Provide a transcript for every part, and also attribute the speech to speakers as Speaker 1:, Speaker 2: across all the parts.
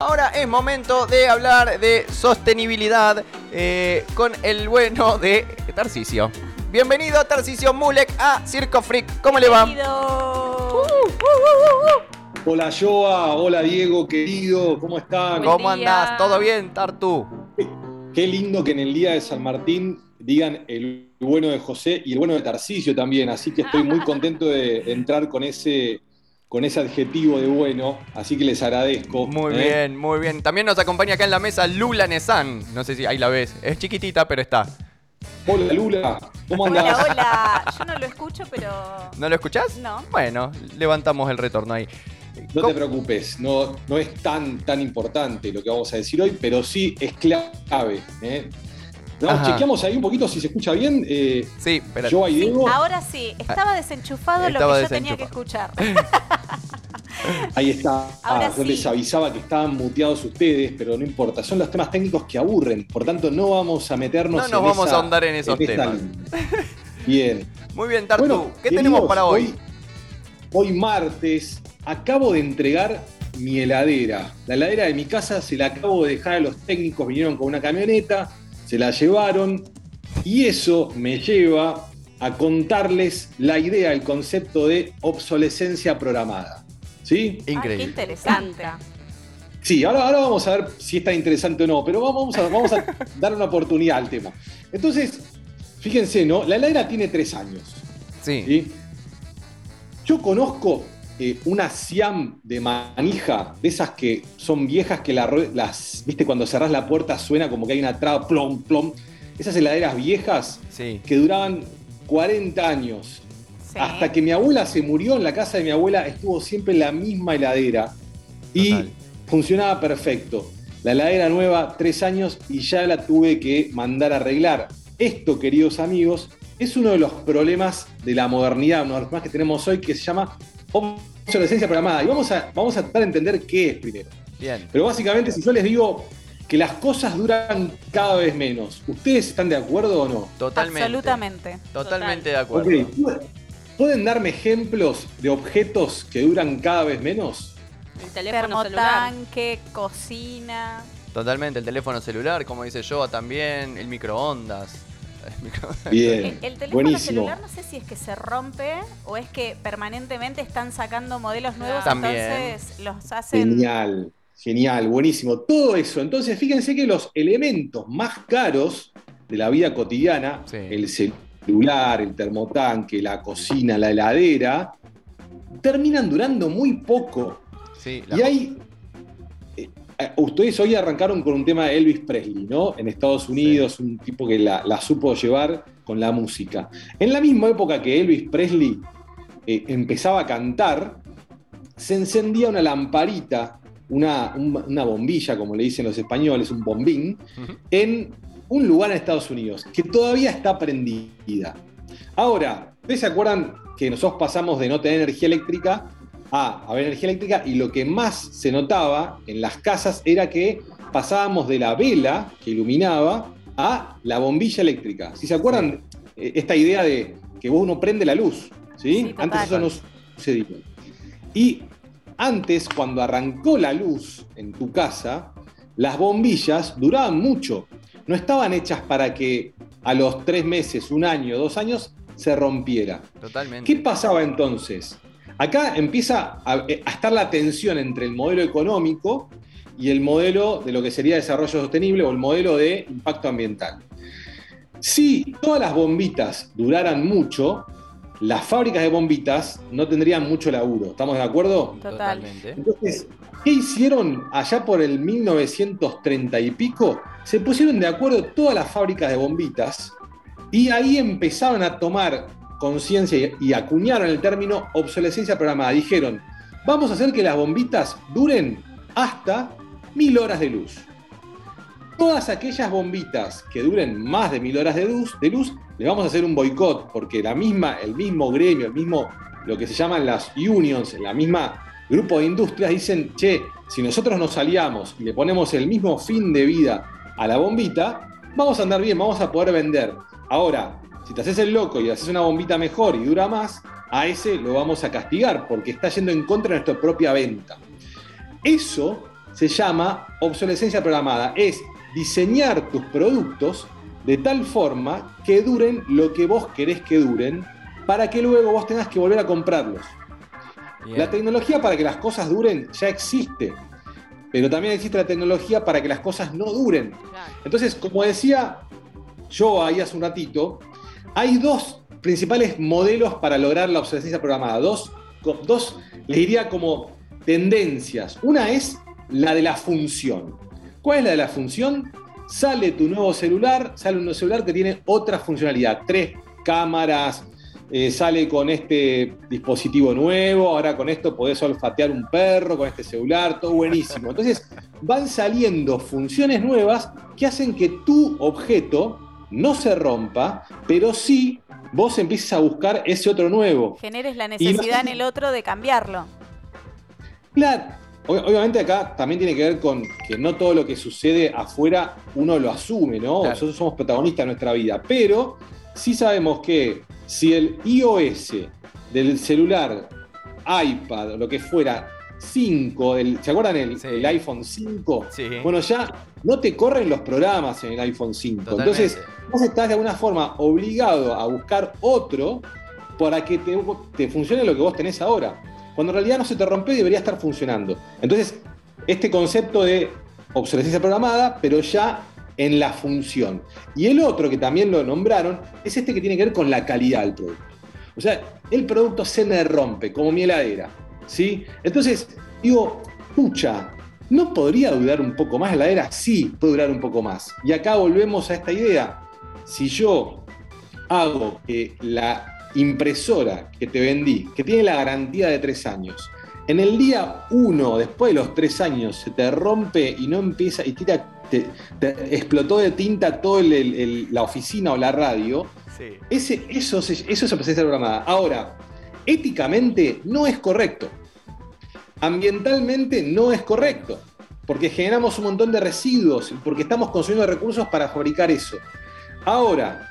Speaker 1: Ahora es momento de hablar de sostenibilidad eh, con el bueno de Tarcisio. Bienvenido Tarcisio Mulek a Circo Freak. ¿Cómo le va?
Speaker 2: Bienvenido.
Speaker 3: Hola Joa, hola Diego, querido, ¿cómo están?
Speaker 2: Buen
Speaker 1: ¿Cómo
Speaker 2: día.
Speaker 1: andás? ¿Todo bien, Tartu?
Speaker 3: Qué lindo que en el día de San Martín digan el bueno de José y el bueno de Tarcisio también, así que estoy muy contento de entrar con ese, con ese adjetivo de bueno, así que les agradezco.
Speaker 1: Muy
Speaker 3: ¿eh?
Speaker 1: bien, muy bien. También nos acompaña acá en la mesa Lula Nesan. No sé si ahí la ves. Es chiquitita, pero está.
Speaker 3: Hola Lula, ¿cómo
Speaker 2: Hola,
Speaker 3: andás?
Speaker 2: hola. Yo no lo escucho, pero.
Speaker 1: ¿No lo escuchás?
Speaker 2: No.
Speaker 1: Bueno, levantamos el retorno ahí.
Speaker 3: No
Speaker 1: ¿Cómo-
Speaker 3: te preocupes, no, no es tan, tan importante lo que vamos a decir hoy, pero sí es clave. ¿eh? No,
Speaker 1: Ajá.
Speaker 3: chequeamos ahí un poquito si se escucha bien. Eh,
Speaker 1: Sí, pero
Speaker 3: Joa y
Speaker 2: Sí,
Speaker 3: Diego,
Speaker 2: ahora sí. Estaba desenchufado lo que yo tenía que escuchar.
Speaker 3: Ahí está.
Speaker 2: Ahora
Speaker 3: Ah, yo les avisaba que estaban muteados ustedes, pero no importa. Son los temas técnicos que aburren. Por tanto, no vamos a meternos
Speaker 1: No nos
Speaker 3: en
Speaker 1: vamos
Speaker 3: esa-
Speaker 1: a ahondar en esos temas.
Speaker 3: Bien.
Speaker 1: muy bien, Tartu.
Speaker 3: Bueno,
Speaker 1: ¿Qué
Speaker 3: queridos,
Speaker 1: tenemos para hoy?
Speaker 3: Hoy martes acabo de entregar mi heladera. La heladera de mi casa se la acabo de dejar a los técnicos. Vinieron con una camioneta, se la llevaron. Y eso me lleva a contarles la idea, el concepto de obsolescencia programada. ¿Sí?
Speaker 2: Ah, qué
Speaker 1: Increíble.
Speaker 2: interesante.
Speaker 3: Sí, ahora, ahora vamos a ver si está interesante o no, pero vamos a, vamos a dar una oportunidad al tema. Entonces, fíjense, ¿no? La heladera tiene tres años.
Speaker 1: sí.
Speaker 3: ¿sí? Yo conozco eh, una Siam de manija, de esas que son viejas que la las, viste, cuando cerrás la puerta suena como que hay una traba, plom, plom. Esas heladeras viejas
Speaker 1: Sí.
Speaker 3: que duraban 40 años.
Speaker 2: Sí.
Speaker 3: Hasta que mi abuela se murió en la casa de mi abuela, estuvo siempre la misma heladera y
Speaker 1: Total.
Speaker 3: funcionaba perfecto. La heladera nueva, tres años y ya la tuve que mandar a arreglar. Esto, queridos amigos, es uno de los problemas de la modernidad, uno de los problemas que tenemos hoy que se llama obsolescencia programada. Y vamos a, vamos a tratar de entender qué es primero.
Speaker 1: Bien.
Speaker 3: Pero básicamente, si yo les digo que las cosas duran cada vez menos, ¿ustedes están de acuerdo o no?
Speaker 1: Totalmente.
Speaker 2: Absolutamente.
Speaker 1: Totalmente de acuerdo.
Speaker 3: ¿Pueden darme ejemplos de objetos que duran cada vez menos?
Speaker 4: El teléfono celular.
Speaker 2: Termotanque, cocina.
Speaker 1: Totalmente. El teléfono celular, como dice Joa también. El microondas.
Speaker 3: Bien,
Speaker 2: El, el teléfono
Speaker 3: buenísimo.
Speaker 2: celular no sé si es que se rompe o es que permanentemente están sacando modelos nuevos,
Speaker 1: También.
Speaker 2: entonces los hacen.
Speaker 3: Genial, genial, buenísimo. Todo eso. Entonces, fíjense que los elementos más caros de la vida cotidiana,
Speaker 1: Sí.
Speaker 3: el celular, el termotanque, la cocina, la heladera, terminan durando muy poco.
Speaker 1: Sí, la-
Speaker 3: Y hay. Eh, Ustedes hoy arrancaron con un tema de Elvis Presley, ¿no? En Estados Unidos, un tipo que la, la supo llevar con la música. En la misma época que Elvis Presley eh, empezaba a cantar, se encendía una lamparita, una, un- una bombilla, como le dicen los españoles, un bombín, en un lugar en Estados Unidos, que todavía está prendida. Ahora, ¿ustedes se acuerdan que nosotros pasamos de no tener energía eléctrica a haber energía eléctrica? Y lo que más se notaba en las casas era que pasábamos de la vela que iluminaba a la bombilla eléctrica. Si se acuerdan, eh, esta idea de que vos no prende la luz, ¿sí? Antes eso no sucedía. Y antes, cuando arrancó la luz en tu casa, las bombillas duraban mucho. No estaban hechas para que a los tres meses, un año, dos años, se rompiera.
Speaker 1: Totalmente.
Speaker 3: ¿Qué pasaba entonces? Acá empieza a, a estar la tensión entre el modelo económico y el modelo de lo que sería desarrollo sostenible o el modelo de impacto ambiental. Si todas las bombitas duraran mucho, las fábricas de bombitas no tendrían mucho laburo. ¿Estamos de acuerdo?
Speaker 2: Total.
Speaker 1: Totalmente.
Speaker 3: Entonces, ¿qué hicieron allá por el 1930 y pico? Se pusieron de acuerdo todas las fábricas de bombitas y ahí empezaron a tomar conciencia y, acuñaron el término obsolescencia programada. Dijeron, vamos a hacer que las bombitas duren hasta mil horas de luz. Todas aquellas bombitas que duren más de mil horas de luz, de luz, le vamos a hacer un boicot, porque la misma, el mismo gremio, el mismo, lo que se llaman las unions, la misma grupo de industrias, dicen, che, si nosotros nos aliamos y le ponemos el mismo fin de vida a la bombita, vamos a andar bien, vamos a poder vender. Ahora, si te haces el loco y haces una bombita mejor y dura más, a ese lo vamos a castigar porque está yendo en contra de nuestra propia venta. Eso se llama obsolescencia programada. Es diseñar tus productos de tal forma que duren lo que vos querés que duren para que luego vos tengas que volver a comprarlos. La tecnología para que las cosas duren ya existe, pero también existe la tecnología para que las cosas no duren. Entonces, como decía yo ahí hace un ratito, hay dos principales modelos para lograr la obsolescencia programada. Dos, dos, les diría como tendencias. Una es la de la función. ¿Cuál es la de la función? Sale tu nuevo celular, sale un nuevo celular que tiene otra funcionalidad. Tres cámaras, eh, sale con este dispositivo nuevo, ahora con esto podés olfatear un perro, con este celular, todo buenísimo. Entonces van saliendo funciones nuevas que hacen que tu objeto no se rompa, pero sí vos empieces a buscar ese otro nuevo.
Speaker 2: Generes la necesidad en el otro de cambiarlo.
Speaker 3: Claro, obviamente acá también tiene que ver con que no todo lo que sucede afuera uno lo asume, ¿no? Nosotros somos protagonistas de nuestra vida, pero sí sabemos que si el iOS del celular, iPad, o lo que fuera, 5, ¿se acuerdan el, iPhone 5? Bueno, ya no te corren los programas en el iPhone 5. Entonces, vos estás de alguna forma obligado a buscar otro para que te, te, funcione lo que vos tenés ahora. Cuando en realidad no se te rompe y debería estar funcionando. Entonces, este concepto de obsolescencia programada, pero ya en la función. Y el otro que también lo nombraron es este que tiene que ver con la calidad del producto. O sea, el producto se me rompe, como mi heladera. ¿Sí? Entonces, digo, pucha, ¿no podría durar un poco más la heladera? Sí, puede durar un poco más. Y acá volvemos a esta idea si yo hago que la impresora que te vendí, que tiene la garantía de tres años, en el día uno, después de los tres años, se te rompe y no empieza y tira, te, explotó de tinta toda la oficina o la radio, ese, eso, eso es obsolescencia programada. Ahora, éticamente no es correcto. Ambientalmente no es correcto, porque generamos un montón de residuos, porque estamos consumiendo recursos para fabricar eso. Ahora,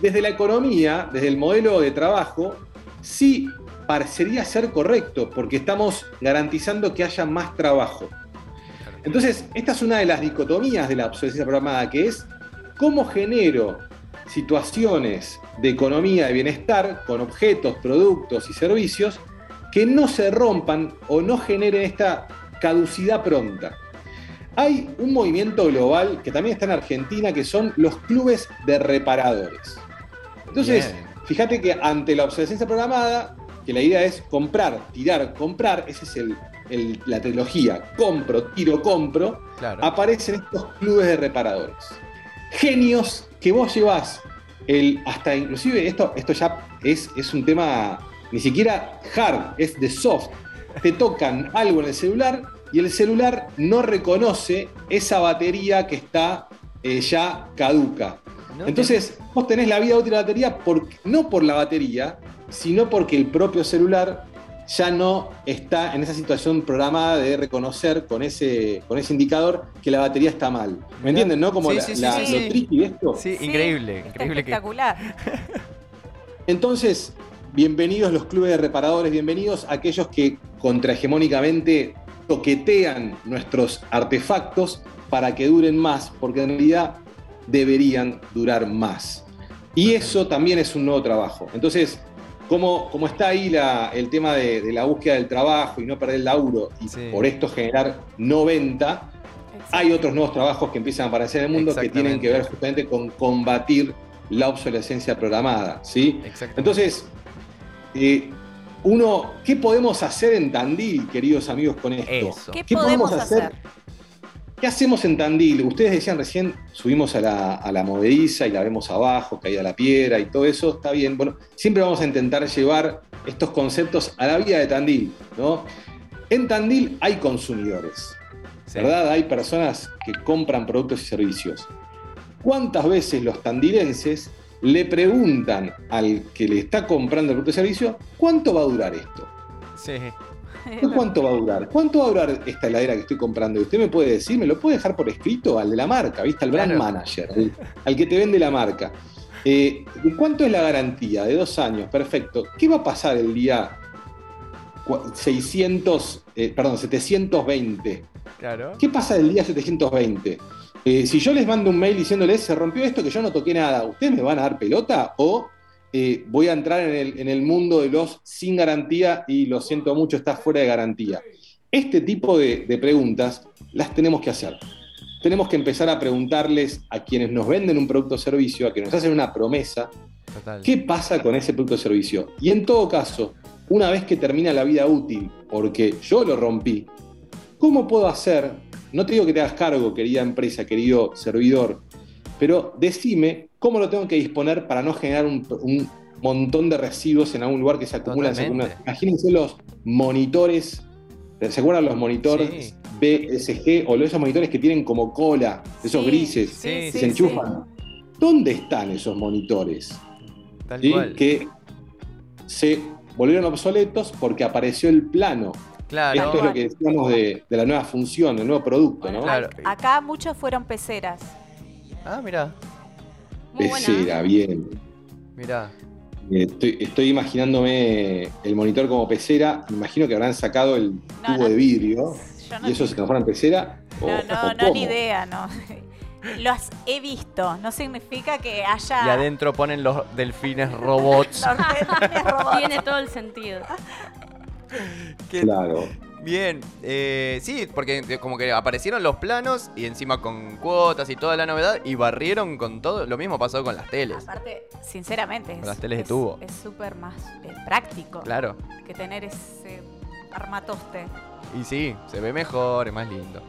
Speaker 3: desde la economía, desde el modelo de trabajo, sí parecería ser correcto, porque estamos garantizando que haya más trabajo. Entonces, esta es una de las dicotomías de la obsolescencia programada, que es cómo genero situaciones de economía de bienestar con objetos, productos y servicios que no se rompan o no generen esta caducidad pronta. Hay un movimiento global que también está en Argentina, que son los clubes de reparadores. Entonces, fíjate que ante la obsolescencia programada, que la idea es comprar, tirar, comprar, esa es la trilogía, compro, tiro, compro, aparecen estos clubes de reparadores. Genios que vos llevas el, hasta inclusive esto, esto ya es, es un tema ni siquiera hard, es de soft. Te tocan algo en el celular y el celular no reconoce esa batería que está eh, ya caduca. Entonces, vos tenés la vida útil de la batería no por la batería, sino porque el propio celular ya no está en esa situación programada de reconocer con ese, con ese indicador que la batería está mal. ¿Me entienden, no? Como
Speaker 1: sí,
Speaker 3: la, lo tricky de esto.
Speaker 1: Sí, increíble.
Speaker 2: espectacular.
Speaker 3: Entonces, bienvenidos los clubes de reparadores, bienvenidos aquellos que contrahegemónicamente toquetean nuestros artefactos para que duren más, porque en realidad deberían durar más. Y eso también es un nuevo trabajo. Entonces, como, como está ahí el tema de, la búsqueda del trabajo y no perder el laburo y por esto generar 90, hay otros nuevos trabajos que empiezan a aparecer en el mundo que tienen que ver justamente con combatir la obsolescencia programada. ¿sí? Entonces, eh, uno, ¿qué podemos hacer en Tandil, queridos amigos, con esto?
Speaker 2: ¿Qué, podemos hacer?
Speaker 3: ¿Qué hacemos en Tandil? Ustedes decían recién, subimos a la, a movediza y la vemos abajo, caída la piedra y todo eso, está bien. Bueno, siempre vamos a intentar llevar estos conceptos a la vida de Tandil, ¿no? En Tandil hay consumidores, ¿verdad? Hay personas que compran productos y servicios. ¿Cuántas veces los tandilenses le preguntan al que le está comprando el producto de servicio, ¿cuánto va a durar esto? Sí. ¿Cuánto va a durar? ¿Cuánto va a durar esta heladera que estoy comprando? Y usted me puede decir, me lo puede dejar por escrito al de la marca, ¿viste? Al brand manager, al, que te vende la marca. Eh, ¿Cuánto es la garantía? De dos años, perfecto. ¿Qué va a pasar el día 600, eh, perdón, 720
Speaker 1: Claro.
Speaker 3: ¿Qué pasa del día 720? Eh, si yo les mando un mail diciéndoles, se rompió esto, que yo no toqué nada, ¿ustedes me van a dar pelota? ¿O eh, voy a entrar en el, en el mundo de los sin garantía y lo siento mucho, está fuera de garantía? Este tipo de, de preguntas las tenemos que hacer. Tenemos que empezar a preguntarles a quienes nos venden un producto o servicio, a quienes nos hacen una promesa,
Speaker 1: Total.
Speaker 3: ¿Qué pasa con ese producto o servicio? Y en todo caso, una vez que termina la vida útil, porque yo lo rompí, ¿cómo puedo hacer? No te digo que te hagas cargo, querida empresa, querido servidor, pero decime cómo lo tengo que disponer para no generar un, un montón de residuos en algún lugar que se acumulan.
Speaker 1: Totalmente.
Speaker 3: Imagínense los monitores, ¿se acuerdan los monitores
Speaker 1: Sí.
Speaker 3: BSG o esos monitores que tienen como cola, esos
Speaker 2: Sí,
Speaker 3: grises,
Speaker 1: Sí,
Speaker 3: que
Speaker 1: sí,
Speaker 3: se enchufan? ¿Dónde están esos monitores?
Speaker 1: Tal
Speaker 3: ¿sí?
Speaker 1: cual.
Speaker 3: que se volvieron obsoletos porque apareció el plano.
Speaker 1: Claro.
Speaker 3: Esto es lo que decíamos de, de la nueva función, del nuevo producto, ¿no?
Speaker 1: Claro.
Speaker 2: Acá muchos fueron peceras.
Speaker 1: Ah, mira,
Speaker 4: buena.
Speaker 3: Pecera, bien.
Speaker 1: mira.
Speaker 3: Eh, Estoy, estoy imaginándome el monitor como pecera. Me imagino que habrán sacado el
Speaker 2: No,
Speaker 3: tubo
Speaker 2: no.
Speaker 3: de vidrio
Speaker 2: no,
Speaker 3: y eso se transforma en pecera. o-
Speaker 2: no,
Speaker 3: o
Speaker 2: no, no, ni idea, no. Los he visto, no significa que haya.
Speaker 1: Y adentro ponen los delfines robots.
Speaker 2: los delfines robots.
Speaker 4: Tiene todo el sentido.
Speaker 3: Claro.
Speaker 1: Bien, eh, sí, porque eh, como que aparecieron los planos y encima con cuotas y toda la novedad y barrieron con todo. Lo mismo pasó con las teles.
Speaker 2: Aparte, sinceramente, es,
Speaker 1: Con las teles de tubo.
Speaker 2: es súper más eh, práctico
Speaker 1: Claro.
Speaker 2: que tener ese armatoste.
Speaker 1: Y sí, se ve mejor, es más lindo.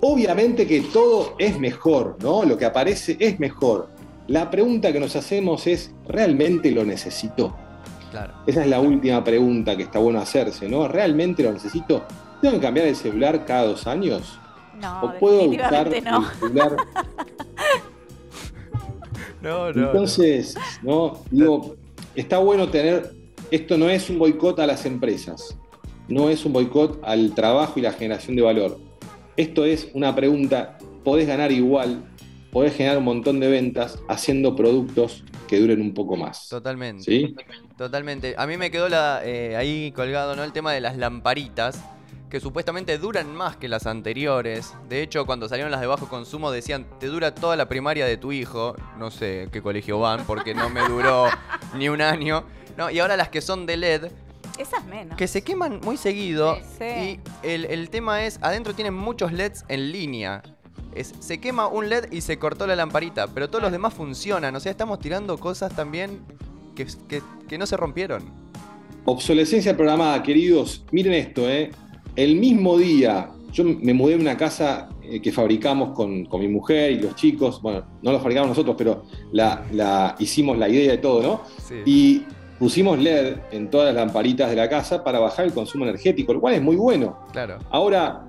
Speaker 3: Obviamente que todo es mejor, ¿no? Lo que aparece es mejor. La pregunta que nos hacemos es, ¿realmente lo necesito?
Speaker 1: Claro.
Speaker 3: Esa es la última pregunta que está bueno hacerse, ¿no? ¿Realmente lo necesito? ¿Tengo que cambiar el celular cada dos años?
Speaker 2: No,
Speaker 3: ¿O puedo usar
Speaker 2: no.
Speaker 3: el celular?
Speaker 1: No, no.
Speaker 3: Entonces, ¿no? Digo, está bueno tener, esto no es un boicot a las empresas, no es un boicot al trabajo y la generación de valor. Esto es una pregunta, podés ganar igual, podés generar un montón de ventas haciendo productos que duren un poco más.
Speaker 1: Totalmente.
Speaker 3: ¿Sí?
Speaker 1: Totalmente. A mí me quedó la, eh, ahí colgado ¿no? el tema de las lamparitas, que supuestamente duran más que las anteriores. De hecho, cuando salieron las de bajo consumo decían, te dura toda la primaria de tu hijo. No sé qué colegio van, porque no me duró ni un año. No, y ahora las que son de LED,
Speaker 2: Esas menos.
Speaker 1: que se queman muy seguido.
Speaker 2: Sí.
Speaker 1: Y el, el tema es, adentro tienen muchos LEDs en línea. Es, se quema un LED y se cortó la lamparita, pero todos los demás funcionan. O sea, estamos tirando cosas también que, que- que no se rompieron.
Speaker 3: Obsolescencia programada, queridos. Miren esto, ¿eh? El mismo día, yo me mudé a una casa eh, que fabricamos con, con mi mujer y los chicos. Bueno, no lo fabricamos nosotros, pero la, la- hicimos la idea de todo, ¿no?
Speaker 1: Sí.
Speaker 3: Y pusimos LED en todas las lamparitas de la casa para bajar el consumo energético, lo cual es muy bueno.
Speaker 1: Claro.
Speaker 3: Ahora,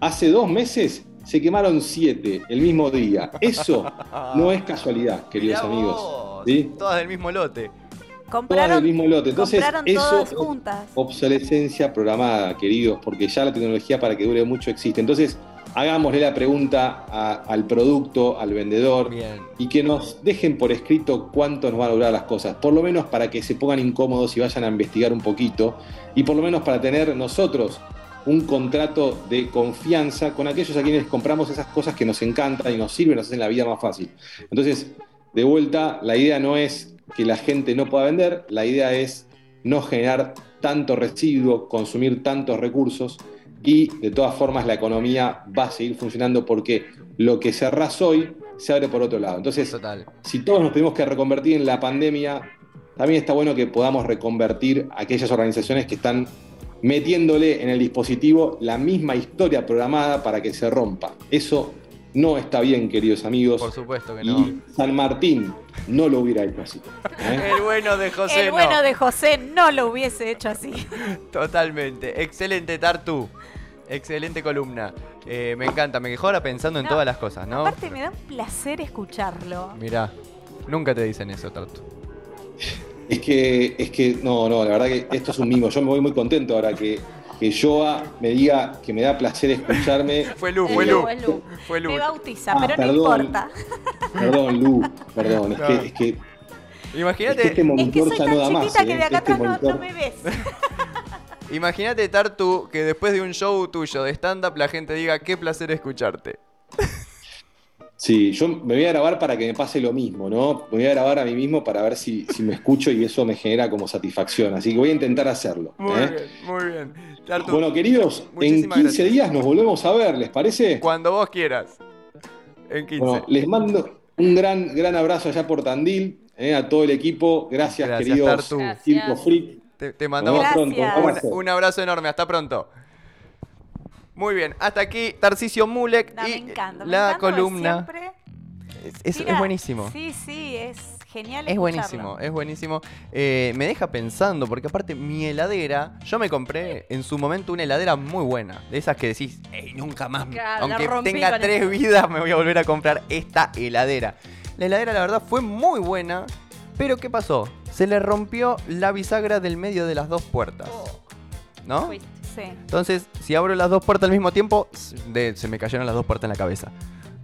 Speaker 3: hace dos meses se quemaron siete el mismo día. Eso no es casualidad, queridos
Speaker 1: Mirá
Speaker 3: amigos.
Speaker 1: vos,
Speaker 3: ¿sí?
Speaker 1: Todas del mismo lote.
Speaker 3: Todas
Speaker 2: Compraron,
Speaker 3: del mismo lote. Entonces, eso
Speaker 2: todas
Speaker 3: es
Speaker 2: juntas.
Speaker 3: obsolescencia programada, queridos, porque ya la tecnología para que dure mucho existe. Entonces, hagámosle la pregunta a- al producto, al vendedor,
Speaker 1: Bien.
Speaker 3: y que nos dejen por escrito cuánto nos van a durar las cosas, por lo menos para que se pongan incómodos y vayan a investigar un poquito, y por lo menos para tener nosotros un contrato de confianza con aquellos a quienes compramos esas cosas que nos encantan y nos sirven, nos hacen la vida más fácil. Entonces, de vuelta, la idea no es que la gente no pueda vender, la idea es no generar tanto residuo, consumir tantos recursos y de todas formas la economía va a seguir funcionando porque lo que cerrás hoy se abre por otro lado. Entonces,
Speaker 1: Total.
Speaker 3: si todos nos tuvimos que reconvertir en la pandemia, también está bueno que podamos reconvertir aquellas organizaciones que están metiéndole en el dispositivo la misma historia programada para que se rompa. Eso no está bien, queridos amigos.
Speaker 1: Por supuesto que no.
Speaker 3: Y San Martín no lo hubiera hecho así. ¿eh?
Speaker 1: El bueno de José
Speaker 2: El
Speaker 1: no.
Speaker 2: bueno de José no lo hubiese hecho así.
Speaker 1: Totalmente. Excelente, Tartu. Excelente columna. Eh, me encanta, me dejó ahora pensando en
Speaker 2: No,
Speaker 1: todas las cosas, ¿no?
Speaker 2: Aparte me da un placer escucharlo.
Speaker 1: Mirá, nunca te dicen eso, Tartu.
Speaker 3: Es que, es que, no, no, la verdad que esto es un mimo. Yo me voy muy contento ahora que, que Joa me diga que me da placer escucharme.
Speaker 1: Fue Lu, fue
Speaker 4: Lu.
Speaker 1: Fue Lu.
Speaker 2: Me bautiza,
Speaker 3: Ah,
Speaker 2: pero no
Speaker 3: perdón.
Speaker 2: importa.
Speaker 3: Perdón, Lu, perdón. Es
Speaker 1: No.
Speaker 3: que, es que, es que
Speaker 1: Imagínate.
Speaker 3: este
Speaker 2: Es que soy
Speaker 3: ya no da
Speaker 2: tan
Speaker 3: más.
Speaker 2: chiquita
Speaker 3: ¿eh?
Speaker 2: que de acá
Speaker 3: Este
Speaker 2: atrás no,
Speaker 3: monitor-
Speaker 2: no me ves.
Speaker 1: Imagínate, Tartu, que después de un show tuyo de stand-up la gente diga qué placer escucharte.
Speaker 3: Sí, yo me voy a grabar para que me pase lo mismo, ¿no? Me voy a grabar a mí mismo para ver si, si me escucho y eso me genera como satisfacción. Así que voy a intentar hacerlo.
Speaker 1: Muy
Speaker 3: ¿eh?
Speaker 1: bien, muy bien. Tartu,
Speaker 3: Bueno, queridos, en
Speaker 1: Muchísimas
Speaker 3: 15
Speaker 1: gracias.
Speaker 3: días nos volvemos a ver, ¿les parece?
Speaker 1: cuando vos quieras. En 15.
Speaker 3: Bueno, les mando un gran, gran abrazo allá por Tandil, ¿eh? a todo el equipo. Gracias,
Speaker 1: Gracias,
Speaker 3: queridos
Speaker 1: Tartu.
Speaker 4: Gracias.
Speaker 3: Circo Freak.
Speaker 1: te, te mandamos
Speaker 3: pronto. Un abrazo
Speaker 1: enorme. Hasta pronto. Muy bien, hasta aquí Tarcisio Mulek
Speaker 2: No,
Speaker 1: y
Speaker 2: me encanta. me
Speaker 1: la
Speaker 2: encanta
Speaker 1: columna.
Speaker 2: siempre
Speaker 1: Es, es- es
Speaker 2: tira-
Speaker 1: buenísimo.
Speaker 2: Sí, sí, es genial.
Speaker 1: Es
Speaker 2: escucharlo.
Speaker 1: buenísimo, es buenísimo. Eh, me deja pensando, porque aparte mi heladera, yo me compré en su momento una heladera muy buena. De esas que decís, "Ey, nunca más,
Speaker 4: Claro,
Speaker 1: aunque tenga tres
Speaker 4: eso".
Speaker 1: vidas, me voy a volver a comprar esta heladera. La heladera, la verdad, fue muy buena, pero ¿qué pasó? Se le rompió la bisagra del medio de las dos puertas. ¿No?
Speaker 4: Fuiste.
Speaker 2: Sí.
Speaker 1: Entonces, si abro las dos puertas al mismo tiempo, de- se me cayeron las dos puertas en la cabeza.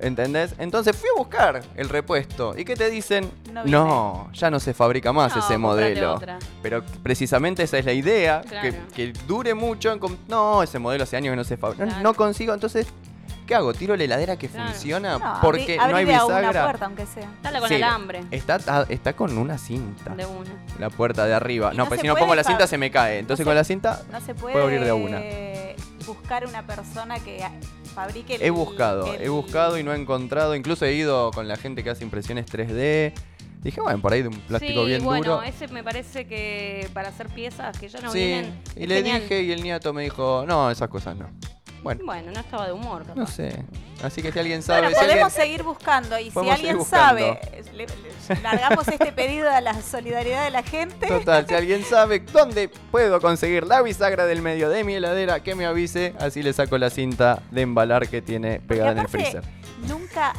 Speaker 1: ¿Entendés? Entonces fui a buscar el repuesto. ¿Y qué te dicen?
Speaker 2: No
Speaker 1: ya no se fabrica más
Speaker 4: No,
Speaker 1: ese modelo.
Speaker 4: otra.
Speaker 1: Pero precisamente esa es la idea,
Speaker 4: Claro.
Speaker 1: que, que dure mucho. en No, ese modelo hace años que no se fabrica.
Speaker 4: Claro.
Speaker 1: no consigo, entonces, ¿qué hago? ¿Tiro la heladera que
Speaker 4: Claro.
Speaker 1: funciona?
Speaker 2: No,
Speaker 1: porque
Speaker 2: abrí-
Speaker 1: no hay
Speaker 2: abrí de a una
Speaker 1: bisagra.
Speaker 2: puerta, aunque sea.
Speaker 4: Dale con
Speaker 1: Sí,
Speaker 4: alambre.
Speaker 1: Está, ah, está con una cinta.
Speaker 4: De una.
Speaker 1: La puerta de arriba.
Speaker 2: Y
Speaker 1: No,
Speaker 2: no
Speaker 1: pues si no pongo la cinta se me cae. Entonces
Speaker 2: no
Speaker 1: con
Speaker 2: se-
Speaker 1: la cinta
Speaker 2: No se puede
Speaker 1: Puedo abrir de una.
Speaker 2: buscar una persona que fabrique el
Speaker 1: He buscado,
Speaker 2: el-
Speaker 1: he buscado y no he encontrado. Incluso he ido con la gente que hace impresiones 3D. Dije, bueno, por ahí de un plástico
Speaker 4: sí,
Speaker 1: bien
Speaker 4: bueno,
Speaker 1: duro.
Speaker 4: ese me parece que para hacer piezas que ya no
Speaker 1: sí,
Speaker 4: vienen.
Speaker 1: y le
Speaker 4: genial.
Speaker 1: dije y el nieto me dijo, no, esas cosas no. Bueno,
Speaker 4: Bueno, no estaba de humor, capaz.
Speaker 1: no sé. Así que si alguien sabe,
Speaker 2: Bueno,
Speaker 1: si alguien-
Speaker 2: podemos seguir buscando y si
Speaker 1: Podemos
Speaker 2: alguien sabe, le- le- largamos este pedido a la solidaridad de la gente.
Speaker 1: Total, si alguien sabe dónde puedo conseguir la bisagra del medio de mi heladera, que me avise, así le saco la cinta de embalar que tiene pegada en el freezer.
Speaker 2: Nunca